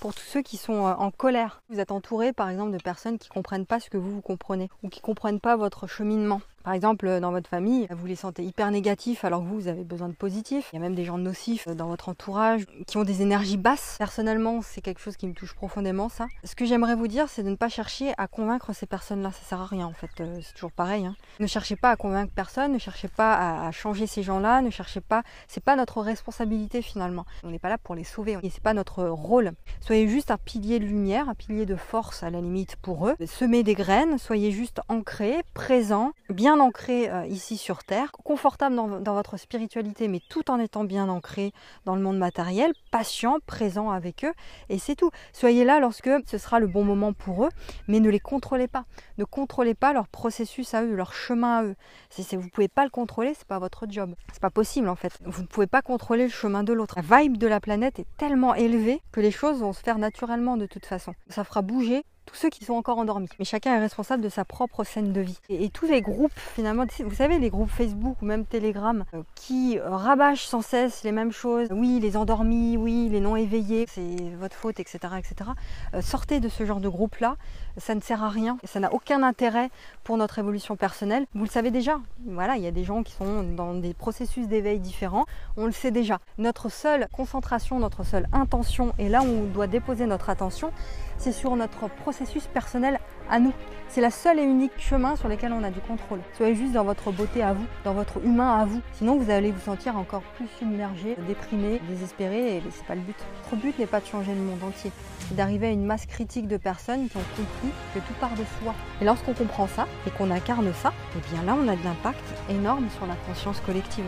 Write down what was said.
pour tous ceux qui sont euh, en colère. Vous êtes entouré par exemple de personnes qui comprennent pas ce que vous vous comprenez ou qui comprennent pas votre cheminement. Par exemple, dans votre famille, vous les sentez hyper négatifs alors que vous, avez besoin de positif. Il y a même des gens nocifs dans votre entourage qui ont des énergies basses. Personnellement, c'est quelque chose qui me touche profondément, ça. Ce que j'aimerais vous dire, c'est de ne pas chercher à convaincre ces personnes-là. Ça sert à rien, en fait. Euh, c'est toujours pareil. Hein. Ne cherchez pas à convaincre personne, ne cherchez pas à, changer ces gens-là, ne cherchez pas. C'est pas notre responsabilité finalement. On n'est pas là pour les sauver. Et c'est pas notre rôle. Soyez juste un pilier de lumière, un pilier de force à la limite pour eux. Semez des graines, soyez juste ancrés, présents, bien ancré euh, ici sur Terre, confortable dans, votre spiritualité, mais tout en étant bien ancré dans le monde matériel, patient, présent avec eux, et c'est tout. Soyez là lorsque ce sera le bon moment pour eux, mais ne les contrôlez pas. Ne contrôlez pas leur processus à eux, leur chemin à eux. Si vous ne pouvez pas le contrôler, c'est pas votre job. C'est pas possible en fait. Vous ne pouvez pas contrôler le chemin de l'autre. La vibe de la planète est tellement élevée que les choses vont se faire naturellement de toute façon. Ça fera bouger tous ceux qui sont encore endormis. Mais chacun est responsable de sa propre scène de vie. Et, tous les groupes, finalement, vous savez, les groupes Facebook ou même Telegram, euh, qui euh, rabâchent sans cesse les mêmes choses. Oui, les endormis, oui, les non éveillés, c'est votre faute, etc. etc. Euh, sortez de ce genre de groupe-là. Ça ne sert à rien. Ça n'a aucun intérêt pour notre évolution personnelle. Vous le savez déjà. Voilà, il y a des gens qui sont dans des processus d'éveil différents. On le sait déjà. Notre seule concentration, notre seule intention, et là où on doit déposer notre attention, c'est sur notre processus personnel à nous. C'est la seule et unique chemin sur lequel on a du contrôle. Soyez juste dans votre beauté à vous, dans votre humain à vous. Sinon, vous allez vous sentir encore plus submergé, déprimé, désespéré, et c'est pas le but. Notre but n'est pas de changer le monde entier, c'est d'arriver à une masse critique de personnes qui ont compris que tout part de soi. Et lorsqu'on comprend ça et qu'on incarne ça, eh bien là, on a de l'impact énorme sur la conscience collective.